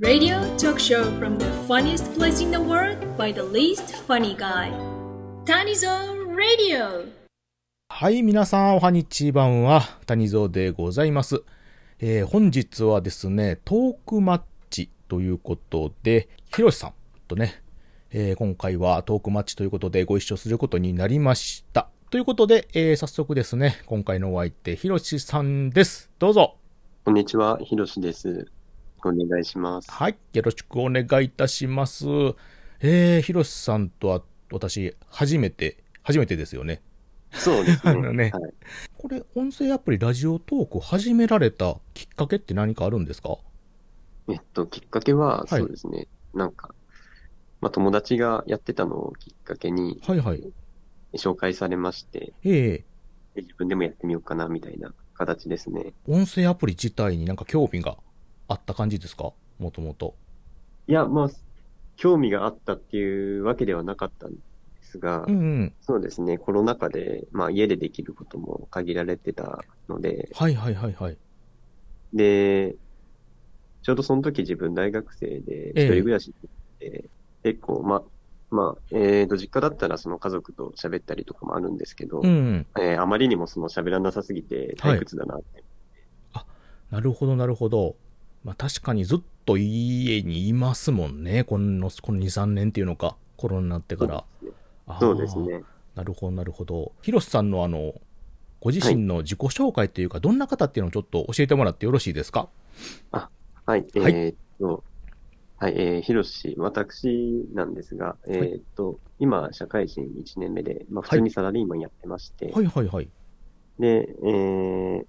Radio talk show from the funniest place in the world by the least funny guy. Tanizo Radio. はい、皆さん、おはにちばんは、谷蔵でございます。えー本日はですね、トークマッチということで、ひろしさんとね、えー今回はトークマッチということでご一緒することになりました。ということで、えー早速ですね、今回のお相手、ひろしさんです。どうぞ。こんにちは、ひろしです。お願いします。はい、よろしくお願いいたします。えー、ひろしさんとは、私、初めて、初めてですよね。そうですね。ねはい、これ、音声アプリラジオトーク始められたきっかけって何かあるんですか？えっと、きっかけは、はいそうですね。なんか、まあ、友達がやってたのをきっかけにはいはい。紹介されまして、ええで自分でもやってみようかな、みたいな形ですね。音声アプリ自体になんか興味があった感じですか？もともと。いや、まあ、興味があったっていうわけではなかったんですが、うんうん。そうですね、コロナ禍で、まあ、家でできることも限られてたので、はいはいはいはい。で、ちょうどその時自分大学生でええ一人暮らしで、結構、ま、まあ、えーと、実家だったらその家族と喋ったりとかもあるんですけど、うんうん。えーあまりにもその喋らなさすぎて退屈だなって。なるほどなるほど。まあ確かにずっと家にいますもんね。この、この2、3年っていうのか。コロナになってから。そうですね。なるほど、なるほど。ヒロシさんのあの、ご自身の自己紹介というか、どんな方っていうのをちょっと教えてもらってよろしいですか？はい、えはいーっと、はい、えー、ひろし、私なんですが、えーっと、今、社会人1年目で、まあ、普通にサラリーマンやってまして、はいはいはい。で、えー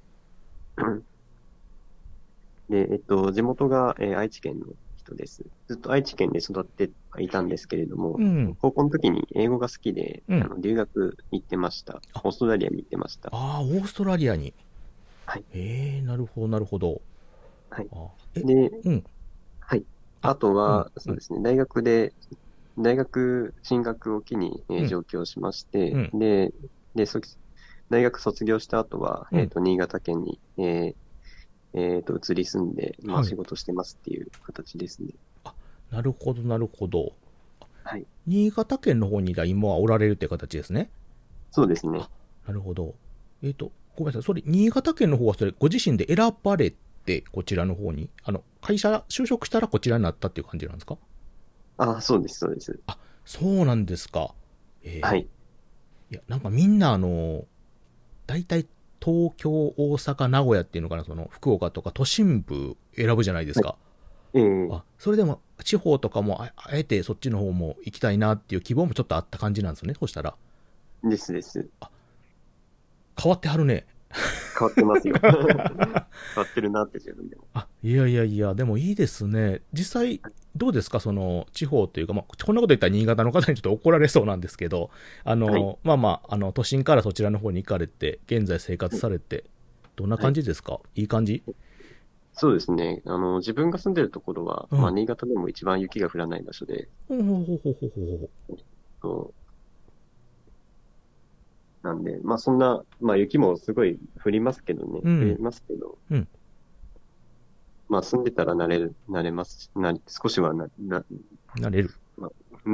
で、えっと、地元が、えー愛知県の人です。ずっと愛知県で育っていたんですけれども、うん。高校の時に英語が好きで、うんあの留学に行ってましたあ。オーストラリアに行ってました。ああ、オーストラリアに。はい。ええなるほど、なるほど。はいで、うん。はい。ああとは、うんそうですね、大学で、大学進学を機に、えーうん上京しまして、うで、で、そ大学卒業した後は、うんえっ、と、新潟県に、えーえーと、移り住んで、まあ、はい仕事してますっていう形ですね。なるほど、なるほど。はい。新潟県の方に今はおられるって形ですね。そうですね。なるほど。えっ、と、ごめんなさい。それ、新潟県の方はそれ、ご自身で選ばれて、こちらの方に、あの、会社、就職したらこちらになったっていう感じなんですか？あ、そうです、そうです。そうなんですか。えーはい。いや、なんかみんなあの、大体東京、大阪、名古屋っていうのかな、その福岡とか都心部選ぶじゃないですか。えーあ、それでも地方とかもああえてそっちの方も行きたいなっていう希望もちょっとあった感じなんですよね。そしたら。ですです。変わってはるね。変わってますよ。変わってるなって自分でも。あ、いやいやいや、でもいいですね。実際、どうですか？その、地方というか、まあ、こんなこと言ったら新潟の方にちょっと怒られそうなんですけど、あの、はいまあまあ、あの、都心からそちらの方に行かれて、現在生活されて、どんな感じですか、い、い感じ？そうですね。あの、自分が住んでるところは、うんまあ、新潟でも一番雪が降らない場所で、ほうほうほうほうほうほうなんで、まあそんな、まあ雪もすごい降りますけどね、うん降りますけど、うんまあ住んでたら慣れる、慣れますし、な少しはな、な、なれる。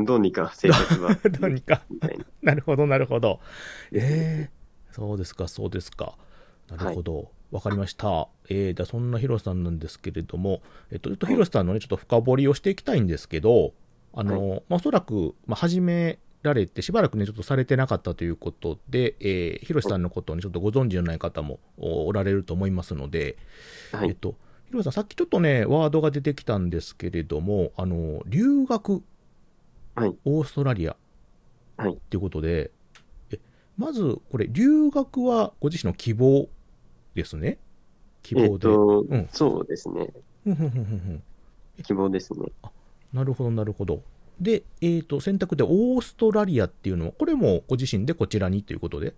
どうにか生活は、どうにか。みたいな。なるほど、なるほど。ええそうですか、そうですか。なるほど。わ、かりました。えー、ではそんなヒロシさんなんですけれども、えっと、ちょっとヒロシさんのね、ちょっと深掘りをしていきたいんですけど、あの、まあ、おそらく、まあ、始められて、しばらくね、ちょっとされてなかったということで、えー、ヒロシさんのことをね、ちょっとご存知のない方もおおられると思いますので、はい。えっと、ヒロシさん、さっきちょっとね、ワードが出てきたんですけれども、あの、留学、はい。オーストラリア、はいっていうことで、えまず、これ、留学はご自身の希望ですね？希望で。と、うんそうですね。希望ですね。なるほど、なるほど。で、えっ、と、選択でオーストラリアっていうのは、これもご自身でこちらにということで、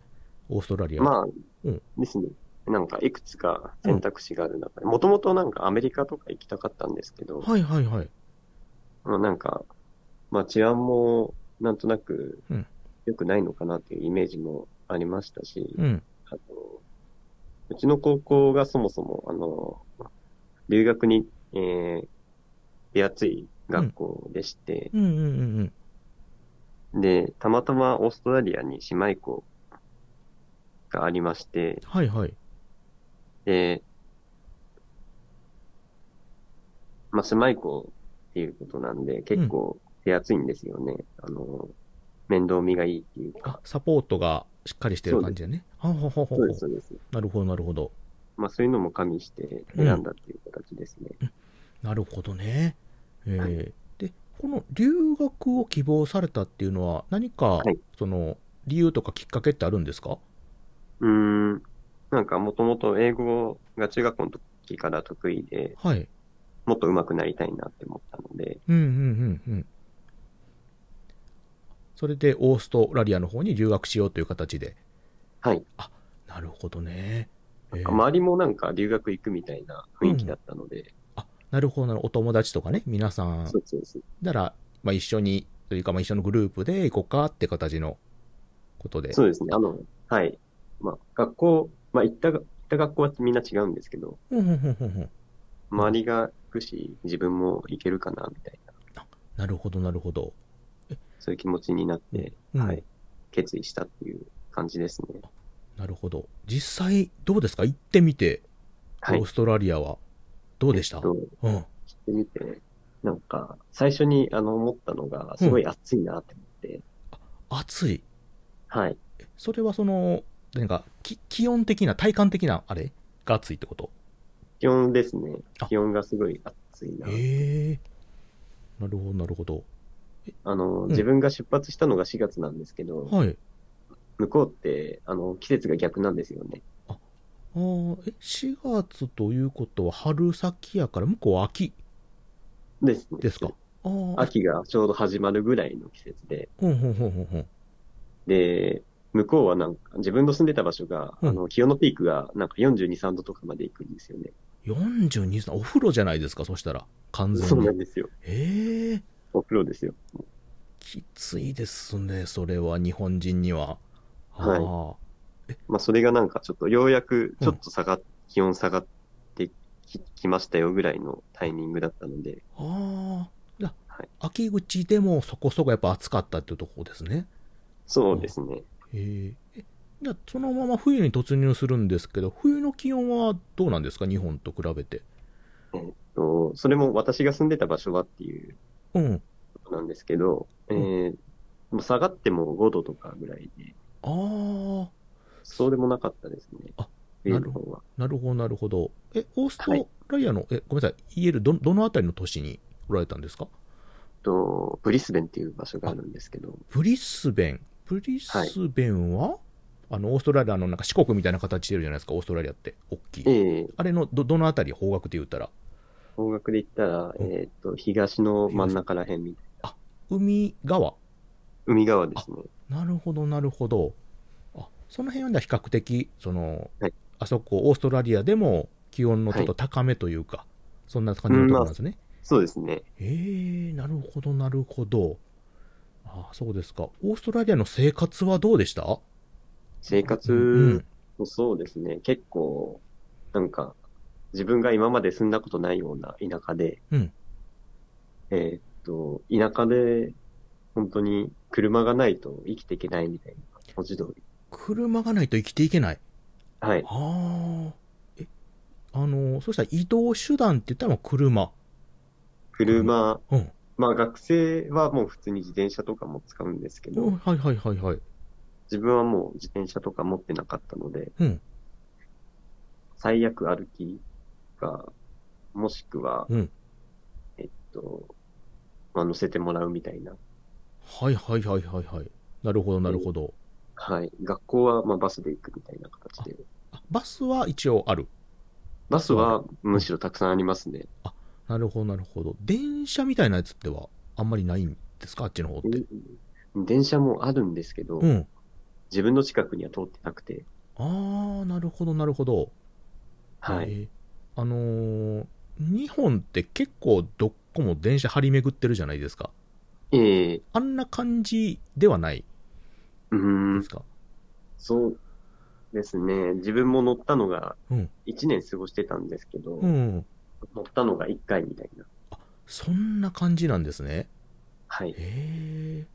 オーストラリア。まあ、うんですね。なんかいくつか選択肢がある中で、もともとなんかアメリカとか行きたかったんですけど、はいはいはい。まあなんか、まあ治安もなんとなくうん良くないのかなっていうイメージもありましたし、うん。あのうちの高校がそもそも、あの、留学に、えー手厚い学校でして、うんうんうんうん。で、たまたまオーストラリアに姉妹校がありまして、はいはい。で、まあ、姉妹校っていうことなんで、結構手厚いんですよね。あの、面倒見がいいっていうあか。、サポートがしっかりしてる感じでね。はほほほほそうです、そうです。なるほど、なるほど。まあ、そういうのも加味して選んだっていう形ですね。なるほどね。えーはで、この留学を希望されたっていうのは、何か、はいその、理由とかきっかけってあるんですか？うーん。なんか、もともと英語が中学校の時から得意で、はい。もっと上手くなりたいなって思ったので、うんうんうんうん。それで、オーストラリアの方に留学しようという形で。はい。なるほどね。えー周りもなんか留学行くみたいな雰囲気だったので、あ、なるほどなるほど。お友達とかね、皆さん、そうそうそう。なら、まあ、一緒に、というか、まあ、一緒のグループで行こうかって形のことで。そうですね。あの、はい。まあ、学校、まあ、行ったが、行った学校はみんな違うんですけど、周りが行くし、自分も行けるかな、みたいな、なるほど、なるほど。そういう気持ちになって、うんはい。決意したっていう感じですね。なるほど。実際、どうですか？行ってみて、はいオー。ストラリアは。どうでした、えっとうん。行ってみて、なんか、最初にあの思ったのが、すごい暑いなって思って、暑い？はい。それはその、なんか、き気温的な、体感的な、あれ？が暑いってこと？気温ですねあ。気温がすごい暑いな。ええなるほど、なるほど。あの、ん自分が出発したのが4月なんですけど、はい。向こうって、あの、季節が逆なんですよね。あーえ、4月ということは春先やから、向こうは秋ですね。ですか？ああ。秋がちょうど始まるぐらいの季節で、ほんほんほんほんほん。で、向こうはなんか、自分の住んでた場所が、うんあの、気温のピークがなんか42、3度とかまで行くんですよね。42度、お風呂じゃないですか、そしたら。完全にそうなん。ですよ。ええお風呂ですよ。きついですね、それは、日本人には。はいあまあ、それがなんかちょっと、ようやくちょっと下がっ、気温下がってききましたよぐらいのタイミングだったので、あ。あはい秋口でもそこそこやっぱ暑かったっていうところですね。そうですね。へええ。じゃあ、そのまま冬に突入するんですけど、冬の気温はどうなんですか、日本と比べて。えっと、それも私が住んでた場所はっていううん。ことなんですけど、えーもう下がっても5度とかぐらいで、ああ。そうでもなかったですね。あ冬の方は。なるほど、なるほど。え、オーストラリアの、え、ごめんなさい、言える、ど、どのあたりの都市におられたんですか？と、ブリスベンっていう場所があるんですけど、ブリスベン。ブリスベンは、あの、オーストラリアのなんか四国みたいな形してるじゃないですか、オーストラリアって。大きい。ええあれの、ど、どのあたり、方角で言ったら？方角で言ったら、うんえっと、東の真ん中ら辺みたい海側？な。海側ですね。なるほど、なるほど。あ、その辺は比較的、その、はいあそこ、オーストラリアでも気温のちょっと高めというか、そんな感じのところなんですね。そうですね。ええなるほど、なるほど。あそうですか。オーストラリアの生活はどうでした？生活、うんもそうですね。結構、なんか、自分が今まで住んだことないような田舎で、うんえーっと、田舎で、本当に車がないと生きていけないみたいな文字通り。車がないと生きていけない。はい。ああ。え、あの、そしたら移動手段って言ったら車。車、うん。まあ学生はもう普通に自転車とかも使うんですけど、うんはいはいはいはい。自分はもう自転車とか持ってなかったので、うん。最悪歩きか、もしくは、うんえっと、まあ乗せてもらうみたいな。はいはいはいはいはい。なるほどなるほど。はい。学校はまあバスで行くみたいな形で。あバスは一応ある。バスはむしろたくさんありますね。なるほどなるほど。電車みたいなやつってはあんまりないんですか？あっちの方って。うん電車もあるんですけど、うん。自分の近くには通ってなくて、ああ、なるほどなるほど。はい。えーあのー日本って結構どっこも電車張り巡ってるじゃないですか。ええあんな感じではないうです、か？そうですね。自分も乗ったのがうん、1年過ごしてたんですけど、うん。乗ったのが1回みたいな。そんな感じなんですね。はい。へえ、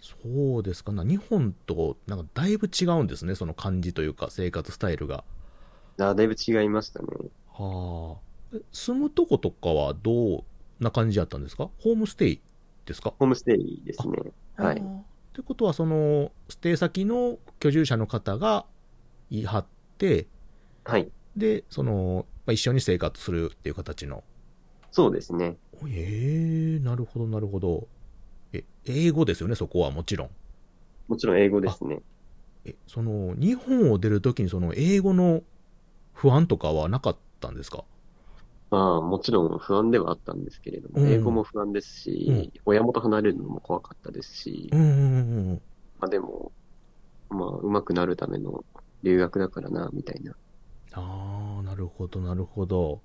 そうですかな。日本となんかだいぶ違うんですね、その感じというか生活スタイルが。あだいぶ違いましたね。はあ。え住むとことかはどうな感じだったんですか？ホームステイですか？ホームステイですね。はいあー。ってことは、その、ステイ先の居住者の方が言い張って、はい。で、その、まあ、一緒に生活するっていう形の。そうですね。おええなるほど、なるほど。え、英語ですよね、そこはもちろん。もちろん英語ですね。え、その、日本を出るときにその、英語の不安とかはなかったんですか？まあ、もちろん不安ではあったんですけれども、うん英語も不安ですし、うん親元離れるのも怖かったですし、うんうんうんうん。まあでも、まあ、上手くなるための留学だからな、みたいな。ああ、なるほど、なるほど。